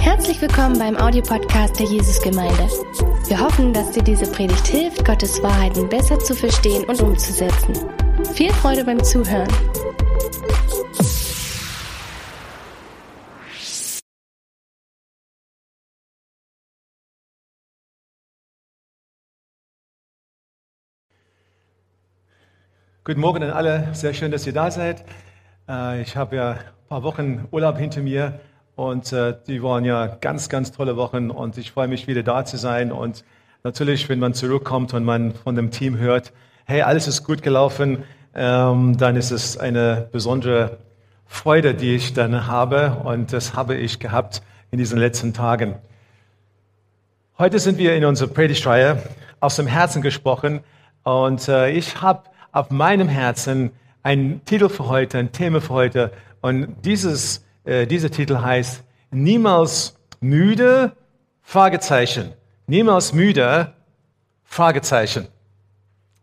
Herzlich willkommen beim Audiopodcast der Jesusgemeinde. Wir hoffen, dass dir diese Predigt hilft, Gottes Wahrheiten besser zu verstehen und umzusetzen. Viel Freude beim Zuhören. Guten Morgen an alle, sehr schön, dass ihr da seid. Äh, Ich habe ja ein paar Wochen Urlaub hinter mir und äh, die waren ja ganz, ganz tolle Wochen und ich freue mich wieder da zu sein. Und natürlich, wenn man zurückkommt und man von dem Team hört, hey, alles ist gut gelaufen, ähm, dann ist es eine besondere Freude, die ich dann habe und das habe ich gehabt in diesen letzten Tagen. Heute sind wir in unserer Predigtreihe aus dem Herzen gesprochen und äh, ich habe auf meinem Herzen einen Titel für heute, ein Thema für heute und dieses, äh, dieser Titel heißt Niemals müde? Fragezeichen. Niemals müde? Fragezeichen.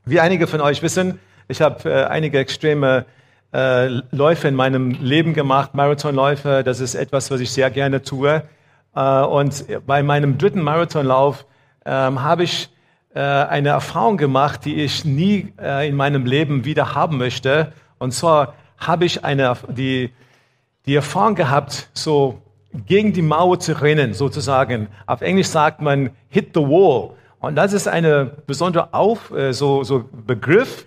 Wie einige von euch wissen, ich habe äh, einige extreme äh, Läufe in meinem Leben gemacht, Marathonläufe. Das ist etwas, was ich sehr gerne tue. Äh, und bei meinem dritten Marathonlauf ähm, habe ich äh, eine Erfahrung gemacht, die ich nie äh, in meinem Leben wieder haben möchte. Und zwar habe ich eine, die, die Erfahrung gehabt, so gegen die Mauer zu rennen, sozusagen. Auf Englisch sagt man hit the wall. Und das ist eine besondere Auf, äh, so, so Begriff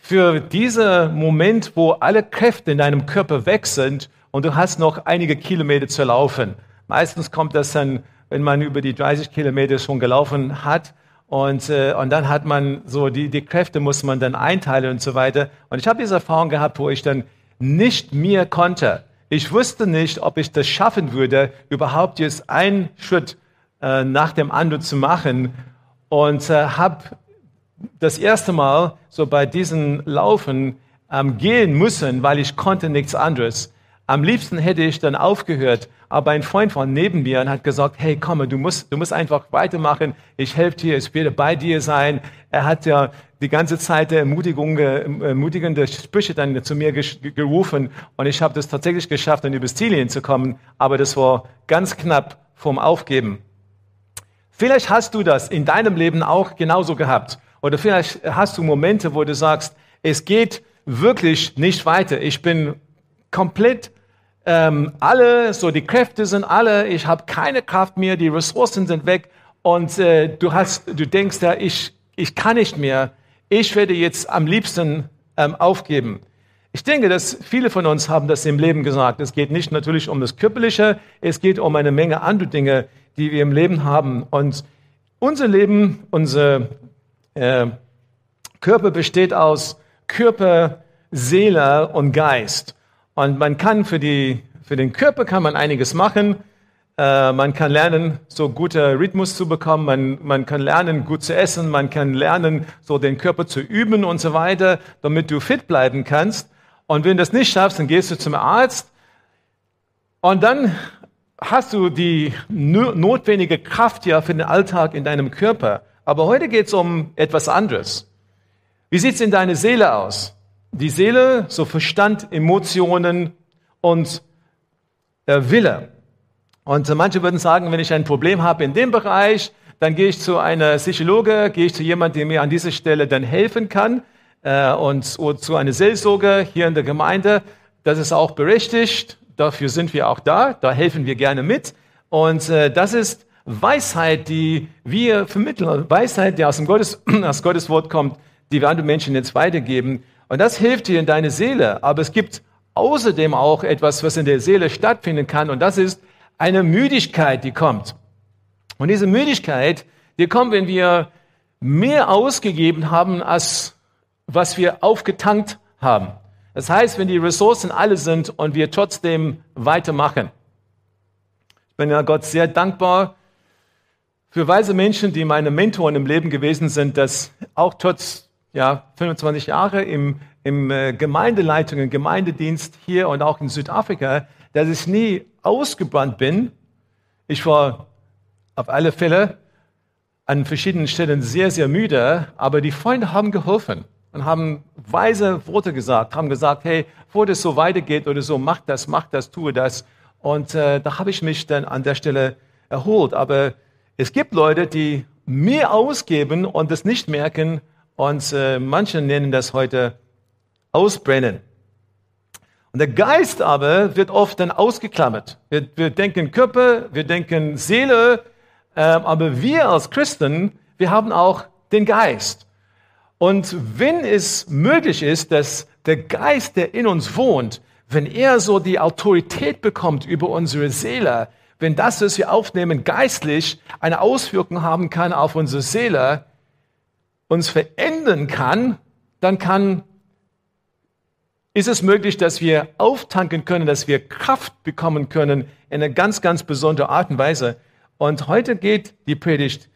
für diesen Moment, wo alle Kräfte in deinem Körper weg sind und du hast noch einige Kilometer zu laufen. Meistens kommt das dann, wenn man über die 30 Kilometer schon gelaufen hat. Und, äh, und dann hat man so, die, die Kräfte muss man dann einteilen und so weiter. Und ich habe diese Erfahrung gehabt, wo ich dann nicht mehr konnte. Ich wusste nicht, ob ich das schaffen würde, überhaupt jetzt einen Schritt äh, nach dem anderen zu machen. Und äh, habe das erste Mal so bei diesen Laufen ähm, gehen müssen, weil ich konnte nichts anderes. Am liebsten hätte ich dann aufgehört, aber ein Freund von neben mir hat gesagt, hey, komm, du musst, du musst einfach weitermachen, ich helfe dir, ich werde bei dir sein. Er hat ja die ganze Zeit Ermutigung, ermutigende Sprüche dann zu mir gerufen und ich habe das tatsächlich geschafft, dann übers Ziel hinzukommen, aber das war ganz knapp vom Aufgeben. Vielleicht hast du das in deinem Leben auch genauso gehabt oder vielleicht hast du Momente, wo du sagst, es geht wirklich nicht weiter. Ich bin komplett ähm, alle, so die Kräfte sind alle, ich habe keine Kraft mehr, die Ressourcen sind weg und äh, du hast, du denkst ja, ich, ich kann nicht mehr, ich werde jetzt am liebsten ähm, aufgeben. Ich denke, dass viele von uns haben das im Leben gesagt. Es geht nicht natürlich um das Körperliche, es geht um eine Menge andere Dinge, die wir im Leben haben. Und unser Leben, unser äh, Körper besteht aus Körper, Seele und Geist. Und man kann für, die, für den Körper kann man einiges machen. Äh, man kann lernen, so guter Rhythmus zu bekommen. Man, man kann lernen, gut zu essen. Man kann lernen, so den Körper zu üben und so weiter, damit du fit bleiben kannst. Und wenn du das nicht schaffst, dann gehst du zum Arzt. Und dann hast du die notwendige Kraft ja für den Alltag in deinem Körper. Aber heute geht es um etwas anderes. Wie sieht's in deiner Seele aus? Die Seele, so Verstand, Emotionen und äh, Wille. Und äh, manche würden sagen, wenn ich ein Problem habe in dem Bereich, dann gehe ich zu einer Psychologe, gehe ich zu jemandem, der mir an dieser Stelle dann helfen kann äh, und zu einer Seelsorge hier in der Gemeinde. Das ist auch berechtigt. Dafür sind wir auch da. Da helfen wir gerne mit. Und äh, das ist Weisheit, die wir vermitteln. Weisheit, die aus dem Gottes, aus Gottes Wort kommt, die wir anderen Menschen jetzt weitergeben. Und das hilft dir in deine Seele. Aber es gibt außerdem auch etwas, was in der Seele stattfinden kann. Und das ist eine Müdigkeit, die kommt. Und diese Müdigkeit, die kommt, wenn wir mehr ausgegeben haben, als was wir aufgetankt haben. Das heißt, wenn die Ressourcen alle sind und wir trotzdem weitermachen. Ich bin ja Gott sehr dankbar für weise Menschen, die meine Mentoren im Leben gewesen sind, dass auch trotz ja, 25 Jahre im, im äh, Gemeindeleitung, im Gemeindedienst hier und auch in Südafrika, dass ich nie ausgebrannt bin. Ich war auf alle Fälle an verschiedenen Stellen sehr, sehr müde, aber die Freunde haben geholfen und haben weise Worte gesagt, haben gesagt, hey, bevor das so weitergeht oder so, mach das, mach das, tue das. Und äh, da habe ich mich dann an der Stelle erholt. Aber es gibt Leute, die mehr ausgeben und es nicht merken. Und äh, manche nennen das heute Ausbrennen. Und der Geist aber wird oft dann ausgeklammert. Wir, wir denken Körper, wir denken Seele, äh, aber wir als Christen, wir haben auch den Geist. Und wenn es möglich ist, dass der Geist, der in uns wohnt, wenn er so die Autorität bekommt über unsere Seele, wenn das, was wir aufnehmen, geistlich eine Auswirkung haben kann auf unsere Seele, uns verändern kann, dann kann ist es möglich, dass wir auftanken können, dass wir Kraft bekommen können in einer ganz, ganz besonderen Art und Weise. Und heute geht die Predigt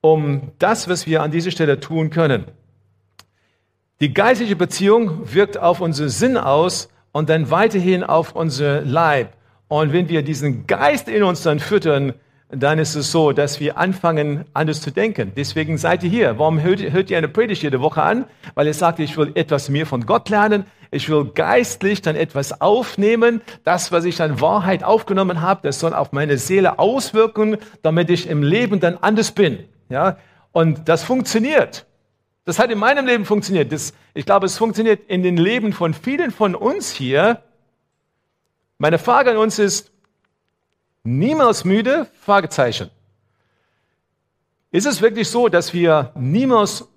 um das, was wir an dieser Stelle tun können. Die geistliche Beziehung wirkt auf unseren Sinn aus und dann weiterhin auf unser Leib. Und wenn wir diesen Geist in uns dann füttern, dann ist es so, dass wir anfangen, anders zu denken. Deswegen seid ihr hier. Warum hört, hört ihr eine Predigt jede Woche an? Weil ihr sagt, ich will etwas mehr von Gott lernen. Ich will geistlich dann etwas aufnehmen. Das, was ich an Wahrheit aufgenommen habe, das soll auf meine Seele auswirken, damit ich im Leben dann anders bin. Ja? Und das funktioniert. Das hat in meinem Leben funktioniert. Das, ich glaube, es funktioniert in den Leben von vielen von uns hier. Meine Frage an uns ist, Niemals müde? Fragezeichen. Ist es wirklich so, dass wir niemals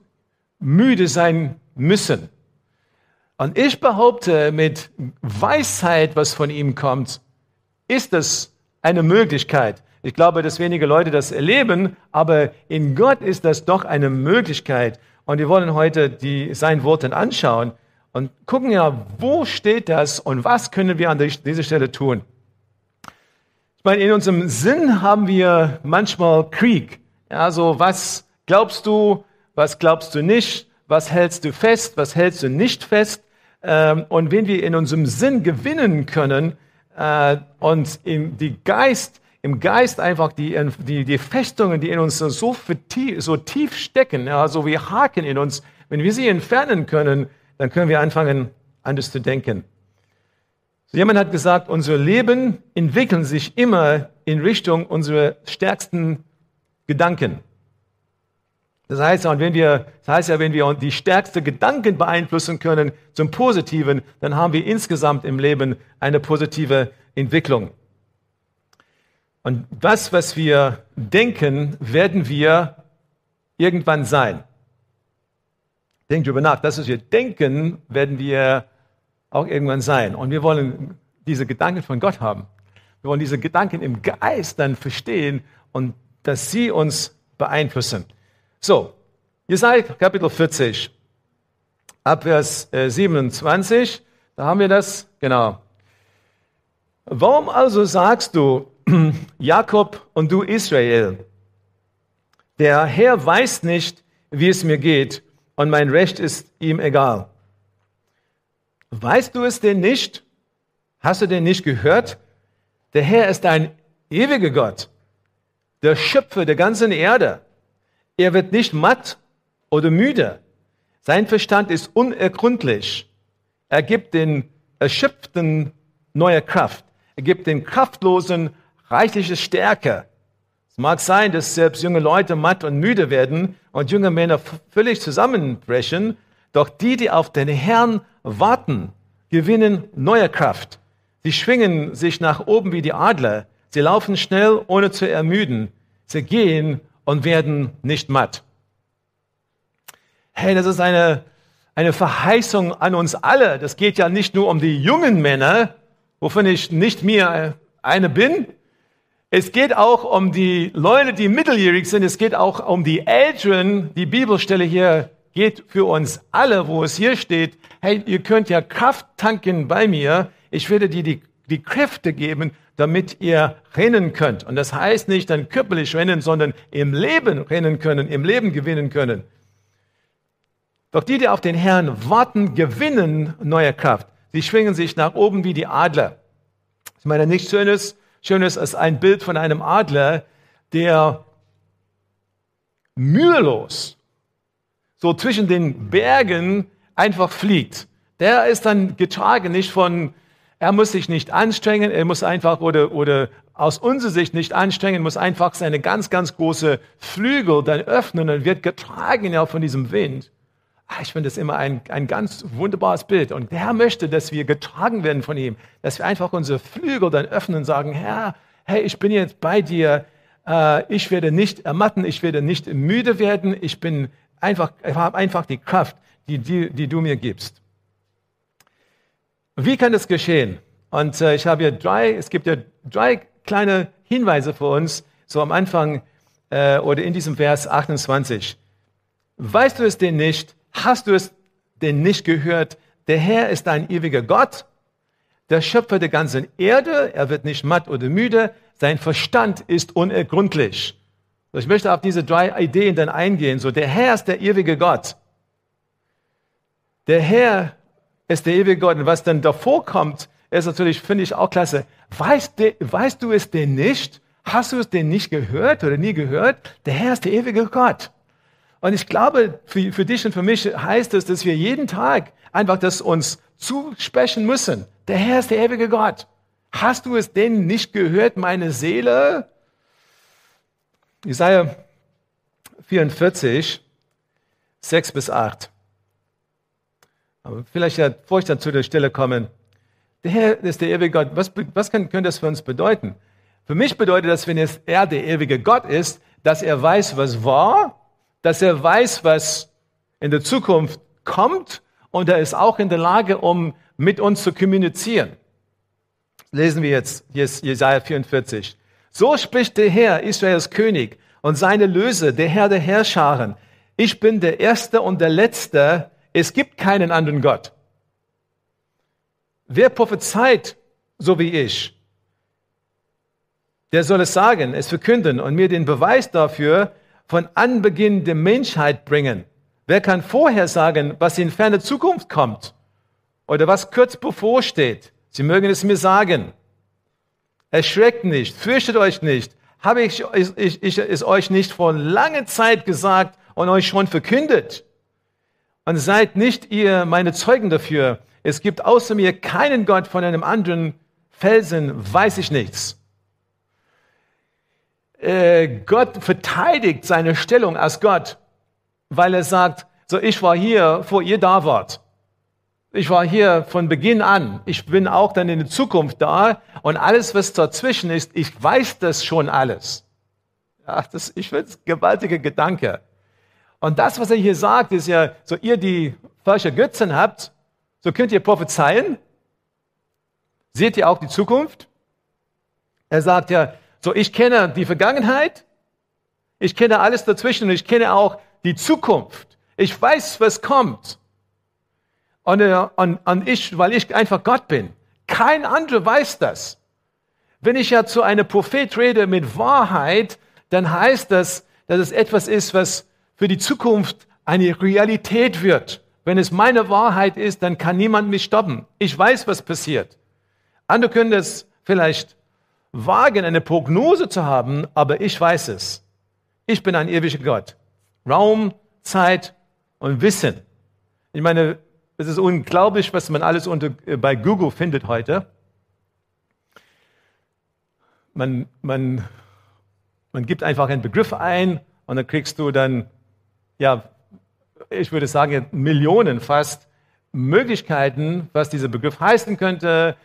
müde sein müssen? Und ich behaupte, mit Weisheit, was von ihm kommt, ist das eine Möglichkeit. Ich glaube, dass wenige Leute das erleben, aber in Gott ist das doch eine Möglichkeit. Und wir wollen heute die, sein Worten anschauen und gucken ja, wo steht das und was können wir an dieser Stelle tun meine, in unserem Sinn haben wir manchmal Krieg. Ja, so was glaubst du, was glaubst du nicht, was hältst du fest, was hältst du nicht fest. Ähm, und wenn wir in unserem Sinn gewinnen können äh, und im, Geist, im Geist einfach die, die, die Festungen, die in uns so, so tief stecken, ja, so wie Haken in uns, wenn wir sie entfernen können, dann können wir anfangen, anders zu denken. Jemand hat gesagt, unser Leben entwickelt sich immer in Richtung unserer stärksten Gedanken. Das heißt, ja, wenn wir, das heißt ja, wenn wir die stärksten Gedanken beeinflussen können zum Positiven, dann haben wir insgesamt im Leben eine positive Entwicklung. Und das, was wir denken, werden wir irgendwann sein. Denkt darüber nach. Das, was wir denken, werden wir auch irgendwann sein. Und wir wollen diese Gedanken von Gott haben. Wir wollen diese Gedanken im Geist dann verstehen und dass sie uns beeinflussen. So, Jesaja Kapitel 40, Abvers 27, äh, da haben wir das, genau. Warum also sagst du, Jakob und du Israel, der Herr weiß nicht, wie es mir geht und mein Recht ist ihm egal. Weißt du es denn nicht? Hast du denn nicht gehört? Der Herr ist ein ewiger Gott, der Schöpfer der ganzen Erde. Er wird nicht matt oder müde. Sein Verstand ist unergründlich. Er gibt den Erschöpften neue Kraft. Er gibt den Kraftlosen reichliche Stärke. Es mag sein, dass selbst junge Leute matt und müde werden und junge Männer völlig zusammenbrechen, doch die, die auf den Herrn warten, gewinnen neue Kraft. Sie schwingen sich nach oben wie die Adler. Sie laufen schnell, ohne zu ermüden. Sie gehen und werden nicht matt. Hey, das ist eine, eine Verheißung an uns alle. Das geht ja nicht nur um die jungen Männer, wovon ich nicht mehr eine bin. Es geht auch um die Leute, die mitteljährig sind. Es geht auch um die Älteren. Die Bibelstelle hier geht für uns alle, wo es hier steht, hey, ihr könnt ja Kraft tanken bei mir. Ich werde dir die, die Kräfte geben, damit ihr rennen könnt. Und das heißt nicht dann körperlich rennen, sondern im Leben rennen können, im Leben gewinnen können. Doch die, die auf den Herrn warten, gewinnen neue Kraft. Sie schwingen sich nach oben wie die Adler. Ich meine, nichts Schönes, Schönes als ein Bild von einem Adler, der mühelos so zwischen den Bergen einfach fliegt. Der ist dann getragen nicht von Er muss sich nicht anstrengen, er muss einfach oder, oder aus unserer Sicht nicht anstrengen, muss einfach seine ganz, ganz große Flügel dann öffnen und wird getragen ja von diesem Wind. Ah, ich finde das immer ein, ein ganz wunderbares Bild. Und der möchte, dass wir getragen werden von ihm, dass wir einfach unsere Flügel dann öffnen und sagen, Herr, hey, ich bin jetzt bei dir, äh, ich werde nicht ermatten, ich werde nicht müde werden, ich bin einfach, habe einfach die Kraft, die, die, die du mir gibst. Wie kann das geschehen? Und äh, ich habe hier drei, es gibt ja drei kleine Hinweise für uns, so am Anfang äh, oder in diesem Vers 28. Weißt du es denn nicht? Hast du es denn nicht gehört? Der Herr ist ein ewiger Gott, der Schöpfer der ganzen Erde. Er wird nicht matt oder müde. Sein Verstand ist unergründlich. Ich möchte auf diese drei Ideen dann eingehen. So, der Herr ist der ewige Gott. Der Herr ist der ewige Gott. Und was dann davor kommt, ist natürlich, finde ich auch klasse. Weißt, de, weißt du es denn nicht? Hast du es denn nicht gehört oder nie gehört? Der Herr ist der ewige Gott. Und ich glaube, für, für dich und für mich heißt es, dass wir jeden Tag einfach das uns zusprechen müssen. Der Herr ist der ewige Gott. Hast du es denn nicht gehört, meine Seele? Jesaja 44, 6 bis 8. Aber vielleicht, bevor ich dann zu der Stelle komme, der Herr ist der ewige Gott. Was, was kann, könnte das für uns bedeuten? Für mich bedeutet das, wenn er der ewige Gott ist, dass er weiß, was war dass er weiß, was in der Zukunft kommt und er ist auch in der Lage, um mit uns zu kommunizieren. Lesen wir jetzt Jesaja 44. So spricht der Herr, Israels König und seine Löse, der Herr der Herrscharen. Ich bin der Erste und der Letzte. Es gibt keinen anderen Gott. Wer prophezeit, so wie ich, der soll es sagen, es verkünden und mir den Beweis dafür von Anbeginn der Menschheit bringen? Wer kann vorher sagen, was in ferne Zukunft kommt oder was kurz bevorsteht? Sie mögen es mir sagen. Erschreckt nicht, fürchtet euch nicht. Habe ich, ich, ich es euch nicht vor langer Zeit gesagt und euch schon verkündet? Und seid nicht ihr meine Zeugen dafür. Es gibt außer mir keinen Gott von einem anderen Felsen, weiß ich nichts. Äh, Gott verteidigt seine Stellung als Gott, weil er sagt, so ich war hier, vor ihr da wart. Ich war hier von Beginn an. Ich bin auch dann in der Zukunft da und alles, was dazwischen ist, ich weiß das schon alles. Ja, das, ich finde es gewaltiger Gedanke. Und das, was er hier sagt, ist ja, so ihr, die falsche Götzen habt, so könnt ihr prophezeien. Seht ihr auch die Zukunft? Er sagt ja, so, ich kenne die Vergangenheit, ich kenne alles dazwischen und ich kenne auch die Zukunft. Ich weiß, was kommt. Und, und, und ich, weil ich einfach Gott bin. Kein anderer weiß das. Wenn ich ja zu einem Prophet rede mit Wahrheit, dann heißt das, dass es etwas ist, was für die Zukunft eine Realität wird. Wenn es meine Wahrheit ist, dann kann niemand mich stoppen. Ich weiß, was passiert. Andere können das vielleicht wagen, eine Prognose zu haben, aber ich weiß es. Ich bin ein ewiger Gott. Raum, Zeit und Wissen. Ich meine, es ist unglaublich, was man alles unter, äh, bei Google findet heute. Man, man, man gibt einfach einen Begriff ein und dann kriegst du dann, ja, ich würde sagen, Millionen fast Möglichkeiten, was dieser Begriff heißen könnte,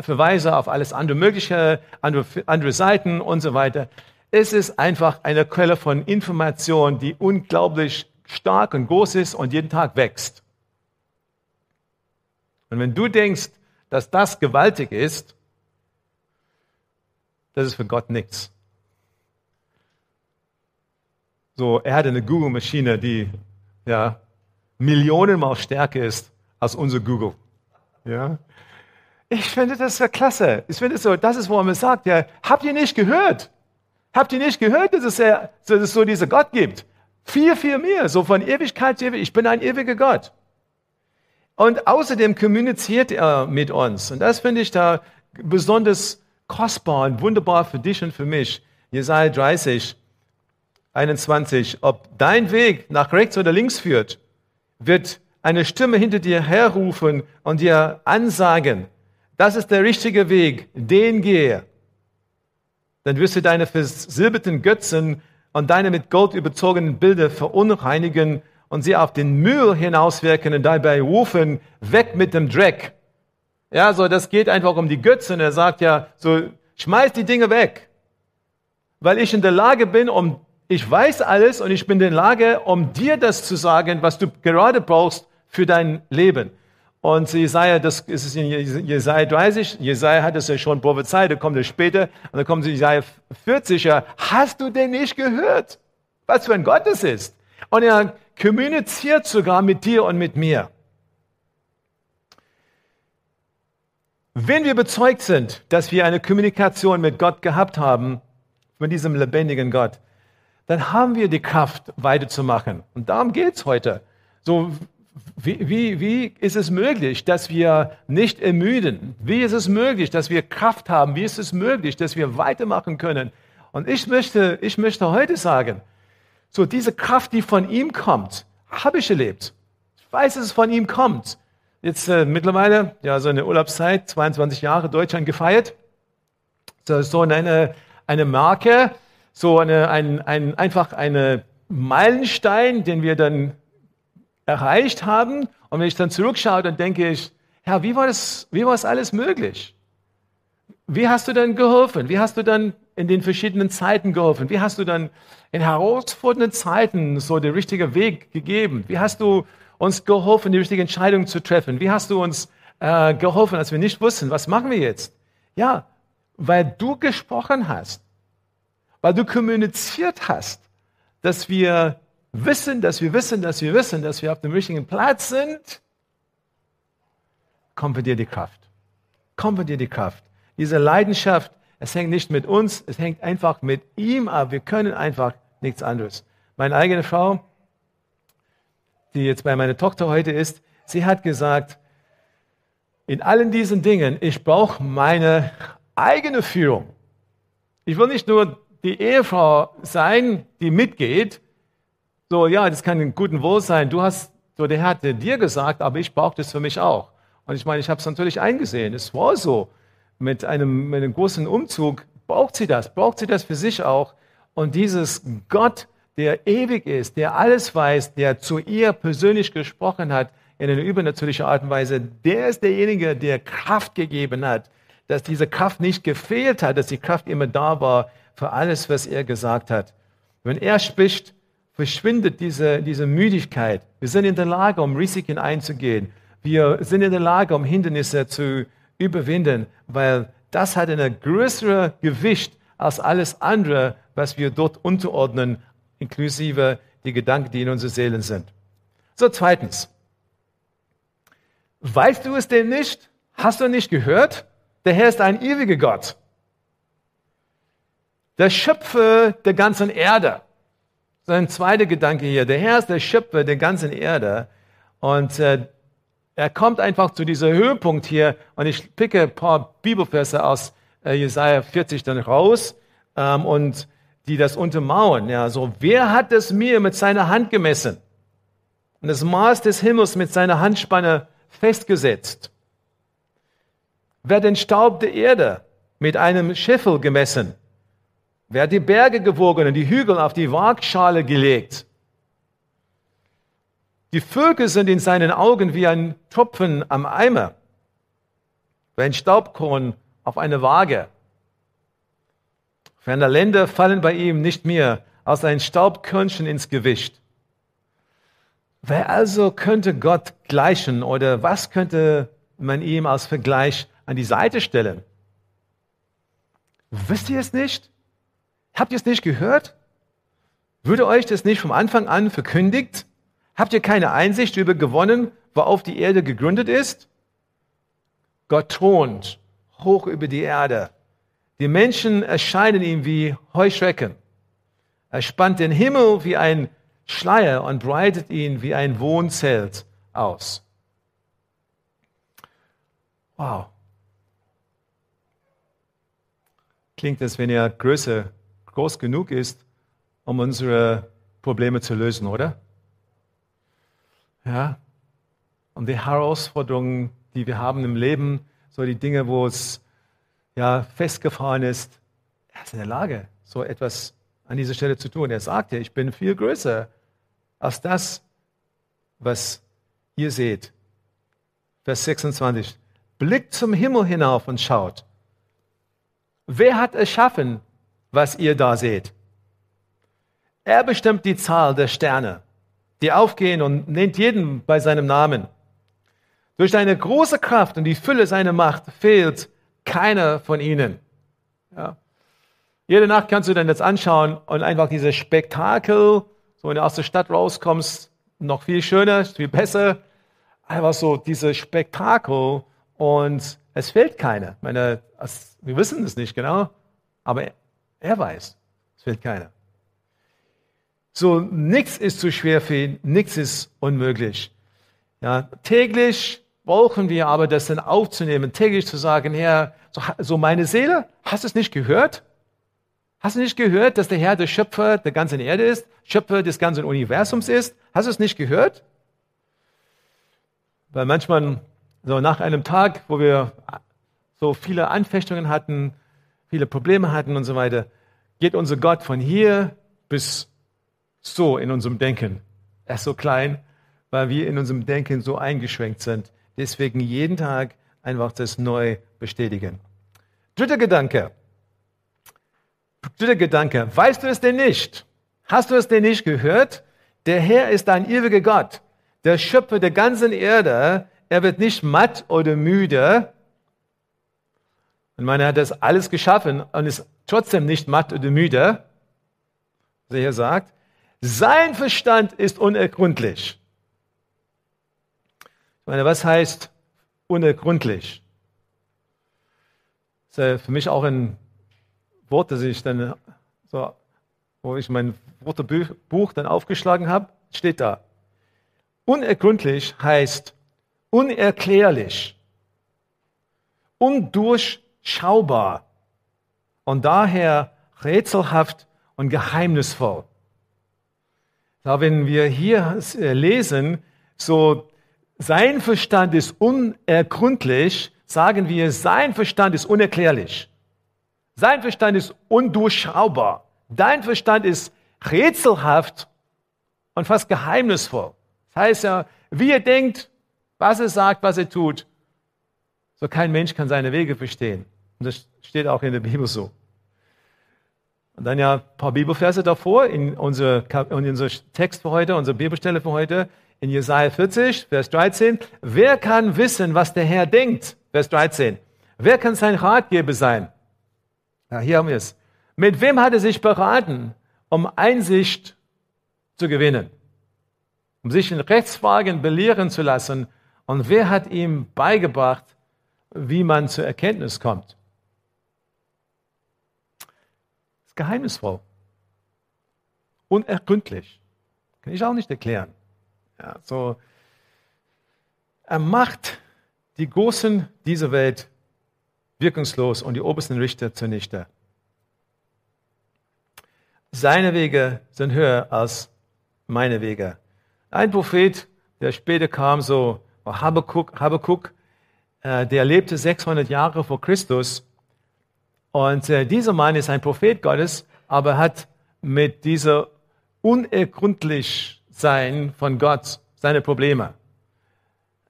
Verweise auf alles andere Mögliche, andere, andere Seiten und so weiter. Es ist einfach eine Quelle von Information, die unglaublich stark und groß ist und jeden Tag wächst. Und wenn du denkst, dass das gewaltig ist, das ist für Gott nichts. So, er hat eine Google-Maschine, die ja Millionenmal stärker ist als unser Google. Ja, ich finde das ja klasse. Ich finde so, das ist, wo man sagt, ja, habt ihr nicht gehört? Habt ihr nicht gehört, dass es, dass es so dieser Gott gibt? Viel, viel mehr, so von Ewigkeit zu Ewigkeit. Ich bin ein ewiger Gott. Und außerdem kommuniziert er mit uns. Und das finde ich da besonders kostbar und wunderbar für dich und für mich. Jesaja 30, 21. Ob dein Weg nach rechts oder links führt, wird eine Stimme hinter dir herrufen und dir ansagen, das ist der richtige Weg, den gehe, dann wirst du deine versilberten Götzen und deine mit Gold überzogenen Bilder verunreinigen und sie auf den Müll hinauswirken und dabei rufen, weg mit dem Dreck. Ja, so, das geht einfach um die Götzen. Er sagt ja, so, schmeiß die Dinge weg. Weil ich in der Lage bin, um, ich weiß alles und ich bin in der Lage, um dir das zu sagen, was du gerade brauchst für dein Leben. Und Jesaja, das ist in Jesaja 30, Jesaja hat es ja schon prophezeit, da kommt es später, und dann kommt Jesaja 40, ja, hast du denn nicht gehört, was für ein Gott es ist? Und er kommuniziert sogar mit dir und mit mir. Wenn wir überzeugt sind, dass wir eine Kommunikation mit Gott gehabt haben, mit diesem lebendigen Gott, dann haben wir die Kraft, weiterzumachen. Und darum geht's heute. So, wie, wie, wie ist es möglich, dass wir nicht ermüden? Wie ist es möglich, dass wir Kraft haben? Wie ist es möglich, dass wir weitermachen können? Und ich möchte, ich möchte heute sagen, so diese Kraft, die von ihm kommt, habe ich erlebt. Ich weiß, dass es von ihm kommt. Jetzt äh, mittlerweile, ja, so eine Urlaubszeit, 22 Jahre Deutschland gefeiert. So, so eine, eine Marke, so eine, ein, ein, einfach eine Meilenstein, den wir dann erreicht haben. Und wenn ich dann zurückschaue, dann denke ich, Herr, wie war das, wie war das alles möglich? Wie hast du dann geholfen? Wie hast du dann in den verschiedenen Zeiten geholfen? Wie hast du dann in herausfordernden Zeiten so den richtigen Weg gegeben? Wie hast du uns geholfen, die richtige Entscheidung zu treffen? Wie hast du uns äh, geholfen, als wir nicht wussten, was machen wir jetzt? Ja, weil du gesprochen hast, weil du kommuniziert hast, dass wir wissen, dass wir wissen, dass wir wissen, dass wir auf dem richtigen Platz sind, kommt bei dir die Kraft. Kommt bei dir die Kraft. Diese Leidenschaft, es hängt nicht mit uns, es hängt einfach mit ihm ab. Wir können einfach nichts anderes. Meine eigene Frau, die jetzt bei meiner Tochter heute ist, sie hat gesagt, in allen diesen Dingen, ich brauche meine eigene Führung. Ich will nicht nur die Ehefrau sein, die mitgeht, so, ja, das kann ein guten Wohl sein. Du hast, so, der Herr hat dir gesagt, aber ich brauche das für mich auch. Und ich meine, ich habe es natürlich eingesehen. Es war so. Mit einem, mit einem großen Umzug braucht sie das, braucht sie das für sich auch. Und dieses Gott, der ewig ist, der alles weiß, der zu ihr persönlich gesprochen hat, in einer übernatürlichen Art und Weise, der ist derjenige, der Kraft gegeben hat, dass diese Kraft nicht gefehlt hat, dass die Kraft immer da war für alles, was er gesagt hat. Wenn er spricht, verschwindet diese, diese Müdigkeit. Wir sind in der Lage, um Risiken einzugehen. Wir sind in der Lage, um Hindernisse zu überwinden, weil das hat ein größeres Gewicht als alles andere, was wir dort unterordnen, inklusive die Gedanken, die in unseren Seelen sind. So, zweitens. Weißt du es denn nicht? Hast du nicht gehört? Der Herr ist ein ewiger Gott. Der Schöpfer der ganzen Erde. Sein zweiter Gedanke hier. Der Herr ist der Schöpfer der ganzen Erde. Und äh, er kommt einfach zu diesem Höhepunkt hier. Und ich picke ein paar Bibelverse aus äh, Jesaja 40 dann raus ähm, und die das untermauern. Ja, so, wer hat es mir mit seiner Hand gemessen? Und das Maß des Himmels mit seiner Handspanne festgesetzt? Wer den Staub der Erde mit einem Scheffel gemessen? Wer hat die Berge gewogen und die Hügel auf die Waagschale gelegt? Die Vögel sind in seinen Augen wie ein Tropfen am Eimer, wie ein Staubkorn auf eine Waage. Ferner Länder fallen bei ihm nicht mehr als ein Staubkörnchen ins Gewicht. Wer also könnte Gott gleichen oder was könnte man ihm als Vergleich an die Seite stellen? Wisst ihr es nicht? Habt ihr es nicht gehört? Würde euch das nicht vom Anfang an verkündigt? Habt ihr keine Einsicht über gewonnen, worauf die Erde gegründet ist? Gott thront hoch über die Erde. Die Menschen erscheinen ihm wie Heuschrecken. Er spannt den Himmel wie ein Schleier und breitet ihn wie ein Wohnzelt aus. Wow. Klingt es, wenn er größer groß genug ist, um unsere Probleme zu lösen, oder? Ja. Um die Herausforderungen, die wir haben im Leben, so die Dinge, wo es ja festgefahren ist. Er ist in der Lage, so etwas an dieser Stelle zu tun. Er sagte, ich bin viel größer als das, was ihr seht. Vers 26. Blickt zum Himmel hinauf und schaut. Wer hat erschaffen, was ihr da seht? Er bestimmt die Zahl der Sterne, die aufgehen und nennt jeden bei seinem Namen. Durch seine große Kraft und die Fülle seiner Macht fehlt keiner von ihnen. Ja. Jede Nacht kannst du dann jetzt anschauen und einfach dieses Spektakel, so wenn du aus der Stadt rauskommst, noch viel schöner, viel besser. Einfach so dieses Spektakel und es fehlt keiner. Meine, wir wissen es nicht genau, aber er weiß, es fehlt keiner. So, nichts ist zu schwer für ihn, nichts ist unmöglich. Ja, täglich brauchen wir aber das dann aufzunehmen, täglich zu sagen, Herr, so, so meine Seele, hast du es nicht gehört? Hast du nicht gehört, dass der Herr der Schöpfer der ganzen Erde ist, Schöpfer des ganzen Universums ist? Hast du es nicht gehört? Weil manchmal, so nach einem Tag, wo wir so viele Anfechtungen hatten, viele Probleme hatten und so weiter, geht unser Gott von hier bis so in unserem Denken. Er ist so klein, weil wir in unserem Denken so eingeschränkt sind. Deswegen jeden Tag einfach das neu bestätigen. Dritter Gedanke. Dritter Gedanke. Weißt du es denn nicht? Hast du es denn nicht gehört? Der Herr ist ein ewiger Gott, der Schöpfer der ganzen Erde. Er wird nicht matt oder müde. Und er hat das alles geschaffen und ist trotzdem nicht matt oder müde. Was er hier sagt. Sein Verstand ist unergründlich. Ich meine, was heißt unergründlich? Das ist für mich auch ein Wort, das ich dann so, wo ich mein Wörterbuch dann aufgeschlagen habe, steht da. Unergründlich heißt unerklärlich, undurchschaubar und daher rätselhaft und geheimnisvoll. Da, wenn wir hier äh, lesen, so sein Verstand ist unergründlich, sagen wir, sein Verstand ist unerklärlich. Sein Verstand ist undurchschaubar. Dein Verstand ist rätselhaft und fast geheimnisvoll. Das heißt ja, wie er denkt, was er sagt, was er tut, so kein Mensch kann seine Wege verstehen. Und das steht auch in der Bibel so. Und dann ja ein paar Bibelverse davor in unser, in unser Text für heute, unsere Bibelstelle für heute, in Jesaja 40, Vers 13. Wer kann wissen, was der Herr denkt? Vers 13. Wer kann sein Ratgeber sein? Ja, hier haben wir es. Mit wem hat er sich beraten, um Einsicht zu gewinnen? Um sich in Rechtsfragen belehren zu lassen? Und wer hat ihm beigebracht, wie man zur Erkenntnis kommt? Das geheimnisvoll. Unergründlich. Kann ich auch nicht erklären. Ja, so, er macht die Großen dieser Welt wirkungslos und die obersten Richter zunichte. Seine Wege sind höher als meine Wege. Ein Prophet, der später kam, so Habakkuk, Habakkuk äh, der lebte 600 Jahre vor Christus. Und äh, dieser Mann ist ein Prophet Gottes, aber hat mit dieser unergründlich sein von Gott seine Probleme.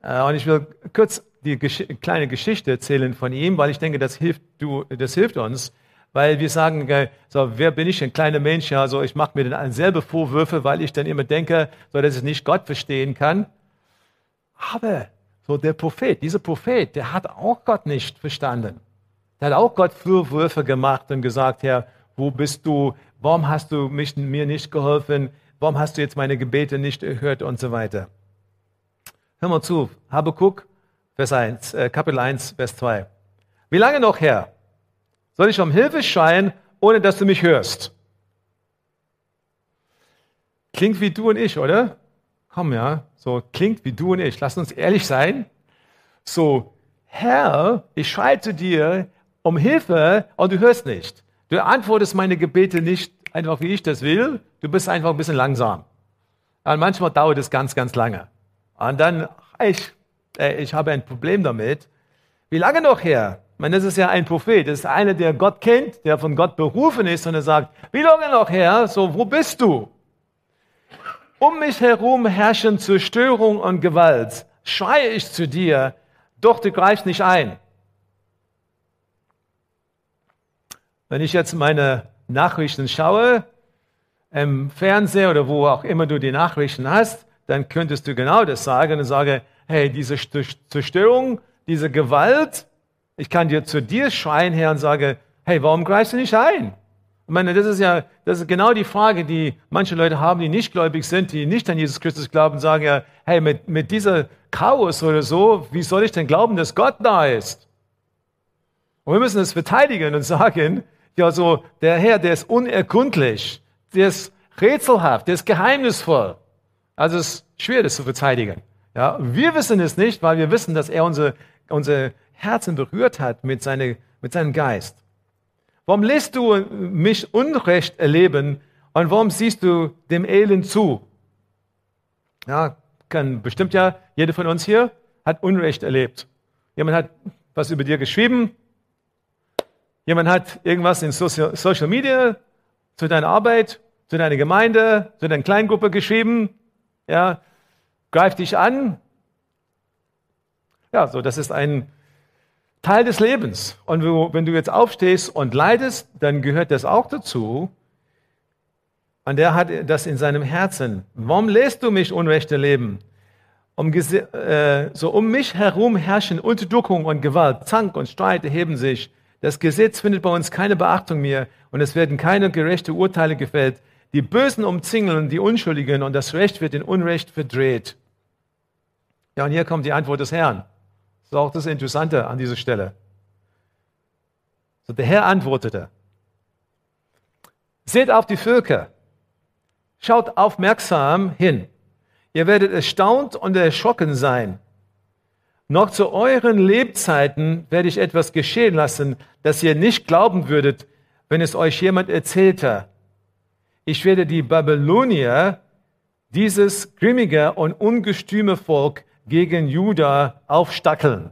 Äh, und ich will kurz die Gesch kleine Geschichte erzählen von ihm, weil ich denke, das hilft, du, das hilft uns. Weil wir sagen, so, wer bin ich, ein kleiner Mensch, ja, ich mache mir dann selber Vorwürfe, weil ich dann immer denke, so, dass ich nicht Gott verstehen kann. Aber so der Prophet, dieser Prophet, der hat auch Gott nicht verstanden. Der hat auch Gott Vorwürfe gemacht und gesagt, Herr, wo bist du? Warum hast du mich, mir nicht geholfen? Warum hast du jetzt meine Gebete nicht erhört und so weiter? Hör mal zu, Habakuk Vers 1, äh, Kapitel 1, Vers 2. Wie lange noch, Herr? Soll ich um Hilfe schreien, ohne dass du mich hörst? Klingt wie du und ich, oder? Komm, ja, so klingt wie du und ich. Lass uns ehrlich sein. So, Herr, ich schreie zu dir um Hilfe und du hörst nicht. Du antwortest meine Gebete nicht einfach, wie ich das will. Du bist einfach ein bisschen langsam. Und manchmal dauert es ganz, ganz lange. Und dann, ich äh, ich habe ein Problem damit, Wie lange noch her? Meine, das ist ja ein Prophet, das ist einer, der Gott kennt, der von Gott berufen ist und er sagt, wie lange noch her? So, wo bist du? Um mich herum herrschen Zerstörung und Gewalt. Schreie ich zu dir, doch du greifst nicht ein. Wenn ich jetzt meine Nachrichten schaue, im Fernsehen oder wo auch immer du die Nachrichten hast, dann könntest du genau das sagen und sagen, hey, diese Zerstörung, diese Gewalt, ich kann dir zu dir schreien her und sage, hey, warum greifst du nicht ein? Ich meine, das ist ja, das ist genau die Frage, die manche Leute haben, die nicht gläubig sind, die nicht an Jesus Christus glauben, sagen ja, hey, mit, mit dieser Chaos oder so, wie soll ich denn glauben, dass Gott da ist? Und wir müssen es verteidigen und sagen, ja, so, der Herr, der ist unerkundlich, der ist rätselhaft, der ist geheimnisvoll. Also es ist schwer, das zu verteidigen. Ja, wir wissen es nicht, weil wir wissen, dass er unsere, unsere Herzen berührt hat mit, seine, mit seinem Geist. Warum lässt du mich Unrecht erleben und warum siehst du dem Elend zu? Ja, kann bestimmt ja, jeder von uns hier hat Unrecht erlebt. Jemand hat was über dir geschrieben, jemand hat irgendwas in Social Media zu deiner Arbeit, zu deiner Gemeinde, zu deiner Kleingruppe geschrieben, ja, greift dich an. Ja, so, das ist ein Teil des Lebens. Und wenn du jetzt aufstehst und leidest, dann gehört das auch dazu. Und der hat das in seinem Herzen. Warum lässt du mich Unrechte leben? Um, äh, so um mich herum herrschen Unterdrückung und Gewalt, Zank und Streit erheben sich. Das Gesetz findet bei uns keine Beachtung mehr und es werden keine gerechte Urteile gefällt. Die Bösen umzingeln die Unschuldigen und das Recht wird in Unrecht verdreht. Ja, und hier kommt die Antwort des Herrn. Das ist auch das Interessante an dieser Stelle. So, der Herr antwortete, seht auf die Völker, schaut aufmerksam hin. Ihr werdet erstaunt und erschrocken sein. Noch zu euren Lebzeiten werde ich etwas geschehen lassen, das ihr nicht glauben würdet, wenn es euch jemand erzählte. Ich werde die Babylonier, dieses grimmige und ungestüme Volk, gegen Juda aufstackeln.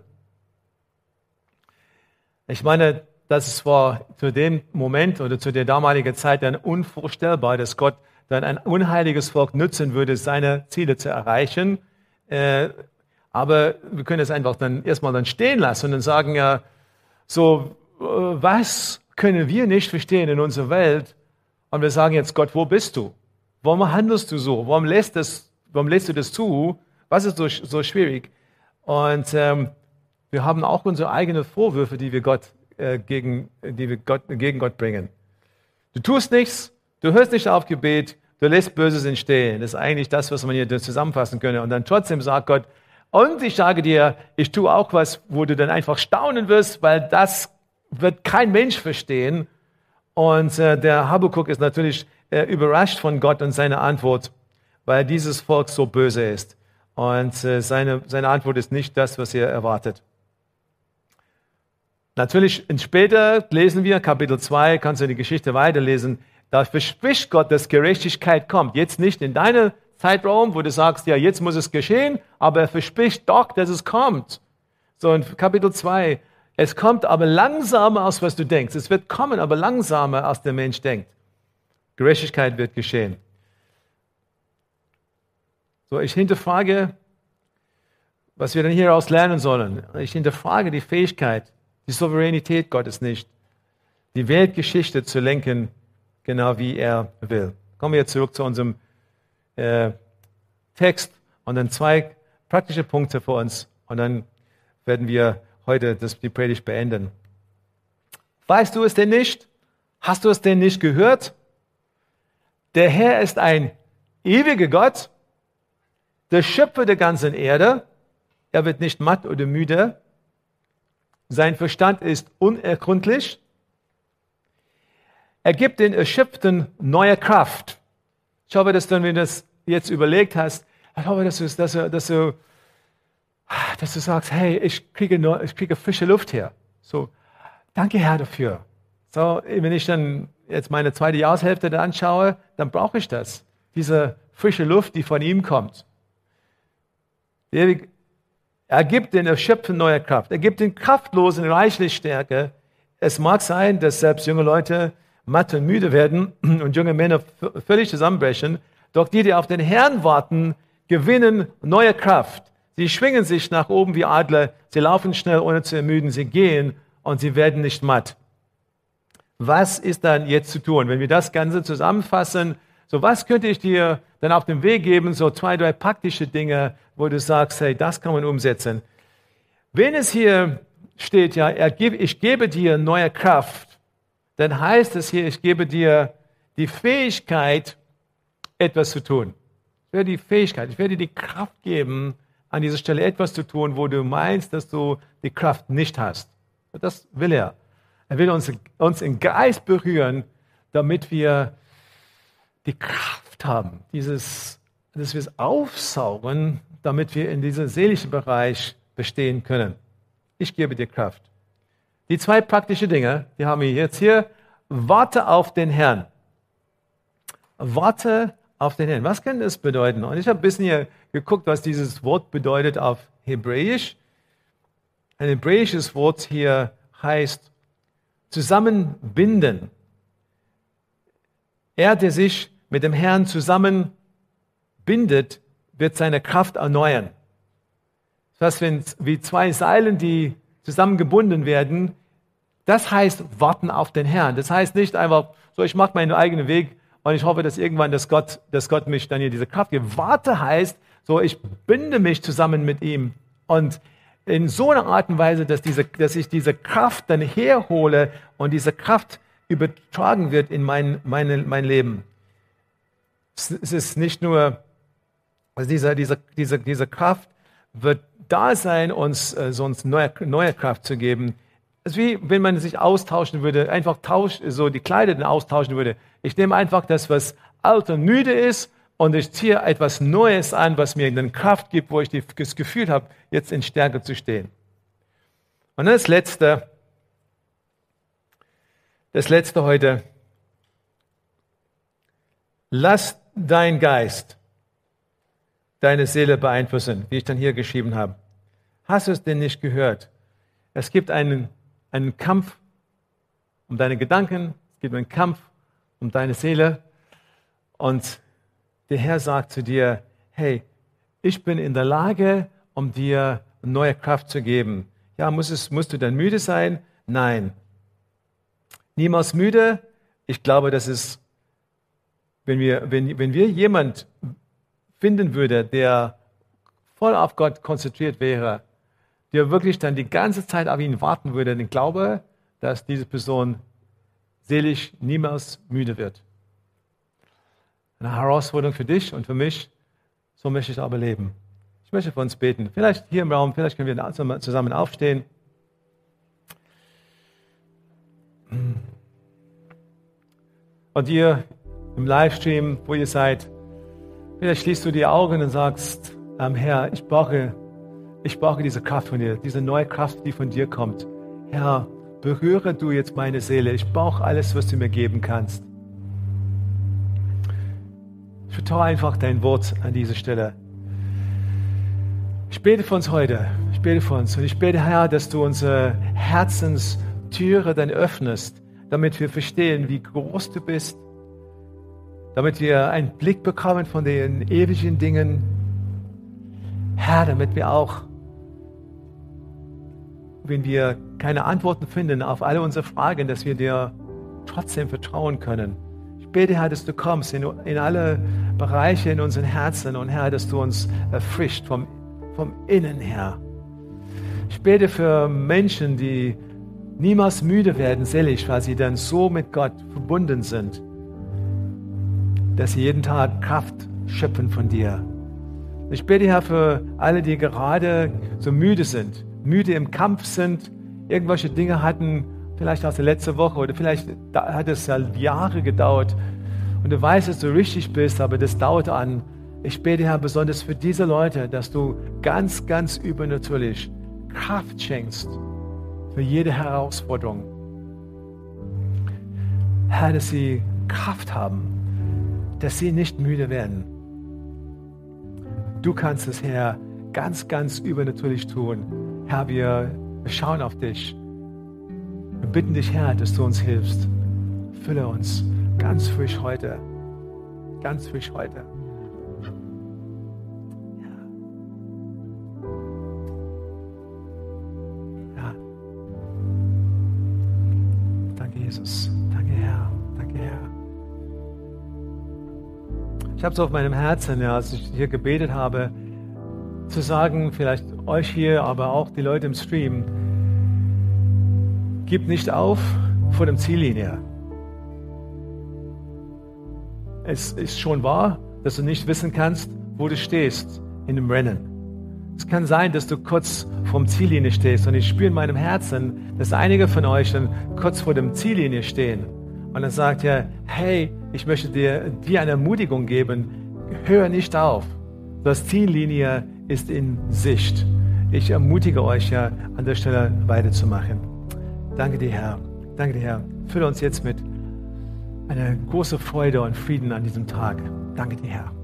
Ich meine, das war zu dem Moment oder zu der damaligen Zeit dann unvorstellbar, dass Gott dann ein unheiliges Volk nutzen würde, seine Ziele zu erreichen. Äh, aber wir können es einfach dann erstmal dann stehen lassen und dann sagen ja, so, äh, was können wir nicht verstehen in unserer Welt? Und wir sagen jetzt, Gott, wo bist du? Warum handelst du so? Warum lässt, das, warum lässt du das zu? Was ist so, so schwierig? Und ähm, wir haben auch unsere eigenen Vorwürfe, die wir Gott, äh, gegen, die wir Gott, gegen Gott bringen. Du tust nichts, du hörst nicht auf Gebet, du lässt Böses entstehen. Das ist eigentlich das, was man hier zusammenfassen könnte. Und dann trotzdem sagt Gott, und ich sage dir, ich tue auch was, wo du dann einfach staunen wirst, weil das wird kein Mensch verstehen. Und äh, der Habakuk ist natürlich äh, überrascht von Gott und seiner Antwort, weil dieses Volk so böse ist. Und äh, seine, seine Antwort ist nicht das, was er erwartet. Natürlich, später lesen wir, Kapitel 2, kannst du die Geschichte weiterlesen, da verspricht Gott, dass Gerechtigkeit kommt. Jetzt nicht in deinem Zeitraum, wo du sagst, ja, jetzt muss es geschehen, aber er verspricht doch, dass es kommt. So in Kapitel 2, es kommt aber langsamer, als was du denkst. Es wird kommen, aber langsamer, als der Mensch denkt. Gerechtigkeit wird geschehen. So, ich hinterfrage, was wir dann hieraus lernen sollen. Ich hinterfrage die Fähigkeit, die Souveränität Gottes nicht, die Weltgeschichte zu lenken, genau wie er will. Kommen wir jetzt zurück zu unserem äh, Text und dann zwei praktische Punkte für uns und dann werden wir heute das, die Predigt beenden. Weißt du es denn nicht? Hast du es denn nicht gehört? Der Herr ist ein ewiger Gott, der Schöpfer der ganzen Erde. Er wird nicht matt oder müde. Sein Verstand ist unergründlich. Er gibt den Erschöpften neue Kraft. Ich hoffe, dass du, wenn du das jetzt überlegt hast, ich hoffe, dass du, dass du, dass du, dass du sagst, hey, ich kriege, nur, ich kriege frische Luft her. So, danke Herr dafür. So, wenn ich dann jetzt meine zweite Jahreshälfte dann anschaue, dann brauche ich das. Diese frische Luft, die von ihm kommt. Er gibt den Erschöpfen neue Kraft. Er gibt den Kraftlosen reichlich Stärke. Es mag sein, dass selbst junge Leute matt und müde werden und junge Männer völlig zusammenbrechen. Doch die, die auf den Herrn warten, gewinnen neue Kraft. Sie schwingen sich nach oben wie Adler. Sie laufen schnell, ohne zu ermüden. Sie gehen und sie werden nicht matt. Was ist dann jetzt zu tun? Wenn wir das Ganze zusammenfassen, so was könnte ich dir dann auf den Weg geben? So zwei, drei praktische Dinge, wo du sagst, hey, das kann man umsetzen. Wenn es hier steht, ja, ich gebe dir neue Kraft, dann heißt es hier, ich gebe dir die Fähigkeit, etwas zu tun. Ich werde die Fähigkeit, ich werde dir die Kraft geben, an dieser Stelle etwas zu tun, wo du meinst, dass du die Kraft nicht hast. Das will er. Er will uns, uns im Geist berühren, damit wir die Kraft haben, dieses, dass wir es aufsaugen, damit wir in diesem seelischen Bereich bestehen können. Ich gebe dir Kraft. Die zwei praktischen Dinge, die haben wir jetzt hier. Warte auf den Herrn. Warte auf den Herrn. Was kann das bedeuten? Und ich habe ein bisschen hier geguckt, was dieses Wort bedeutet auf Hebräisch. Ein hebräisches Wort hier heißt zusammenbinden. Er, der sich mit dem Herrn zusammenbindet, wird seine Kraft erneuern. Das heißt, wie zwei Seilen, die zusammengebunden werden, das heißt warten auf den Herrn. Das heißt nicht einfach, so ich mache meinen eigenen Weg und ich hoffe, dass irgendwann, dass Gott, dass Gott mich dann hier diese Kraft gibt. Warte heißt, so ich binde mich zusammen mit ihm und in so einer Art und Weise, dass, diese, dass ich diese Kraft dann herhole und diese Kraft übertragen wird in mein, meine, mein Leben. Es ist nicht nur, also diese, diese, diese, diese Kraft wird da sein, uns, äh, uns neue, neue Kraft zu geben. Es ist wie wenn man sich austauschen würde, einfach tausch, so die Kleider austauschen würde. Ich nehme einfach das, was alt und müde ist und ich ziehe etwas Neues an, was mir dann Kraft gibt, wo ich das Gefühl habe, jetzt in Stärke zu stehen. Und dann das Letzte, das Letzte heute. Lass dein Geist deine Seele beeinflussen, wie ich dann hier geschrieben habe. Hast du es denn nicht gehört? Es gibt einen, einen Kampf um deine Gedanken, es gibt einen Kampf um deine Seele und der Herr sagt zu dir, hey, ich bin in der Lage, um dir neue Kraft zu geben. Ja, es, musst du dann müde sein? Nein. Niemals müde. Ich glaube, das ist, wenn wir, wenn, wenn wir jemand finden würde, der voll auf Gott konzentriert wäre, der wirklich dann die ganze Zeit auf ihn warten würde, dann glaube, dass diese Person seelisch niemals müde wird eine Herausforderung für dich und für mich. So möchte ich aber leben. Ich möchte für uns beten. Vielleicht hier im Raum, vielleicht können wir zusammen aufstehen. Und ihr im Livestream, wo ihr seid, vielleicht schließt du die Augen und sagst, ähm, Herr, ich brauche, ich brauche diese Kraft von dir, diese neue Kraft, die von dir kommt. Herr, berühre du jetzt meine Seele. Ich brauche alles, was du mir geben kannst. Ich vertraue einfach dein Wort an dieser Stelle. Ich bete für uns heute. Ich bete für uns. Und ich bete, Herr, dass du unsere Herzenstüre dann öffnest, damit wir verstehen, wie groß du bist. Damit wir einen Blick bekommen von den ewigen Dingen. Herr, damit wir auch, wenn wir keine Antworten finden auf alle unsere Fragen, dass wir dir trotzdem vertrauen können bete, Herr, dass du kommst in, in alle Bereiche in unseren Herzen und Herr, dass du uns erfrischt vom, vom Innen her. Ich bete für Menschen, die niemals müde werden, selig, weil sie dann so mit Gott verbunden sind, dass sie jeden Tag Kraft schöpfen von dir. Ich bete, Herr, für alle, die gerade so müde sind, müde im Kampf sind, irgendwelche Dinge hatten, vielleicht aus der letzten Woche oder vielleicht hat es ja Jahre gedauert und du weißt, dass du richtig bist, aber das dauert an. Ich bete, Herr, besonders für diese Leute, dass du ganz, ganz übernatürlich Kraft schenkst für jede Herausforderung. Herr, dass sie Kraft haben, dass sie nicht müde werden. Du kannst es, Herr, ganz, ganz übernatürlich tun. Herr, wir schauen auf dich. Wir bitten dich, Herr, dass du uns hilfst. Fülle uns ganz frisch heute. Ganz frisch heute. Ja. Danke, Jesus. Danke, Herr. Danke, Herr. Ich habe es auf meinem Herzen, ja, als ich hier gebetet habe, zu sagen, vielleicht euch hier, aber auch die Leute im Stream, gib nicht auf vor dem Ziellinie. Es ist schon wahr, dass du nicht wissen kannst, wo du stehst in dem Rennen. Es kann sein, dass du kurz vorm Ziellinie stehst und ich spüre in meinem Herzen, dass einige von euch dann kurz vor dem Ziellinie stehen und dann sagt er, hey, ich möchte dir, dir eine Ermutigung geben, hör nicht auf. Das Ziellinie ist in Sicht. Ich ermutige euch ja an der Stelle weiterzumachen. Danke dir, Herr. Danke dir, Herr. Fülle uns jetzt mit einer großen Freude und Frieden an diesem Tag. Danke dir, Herr.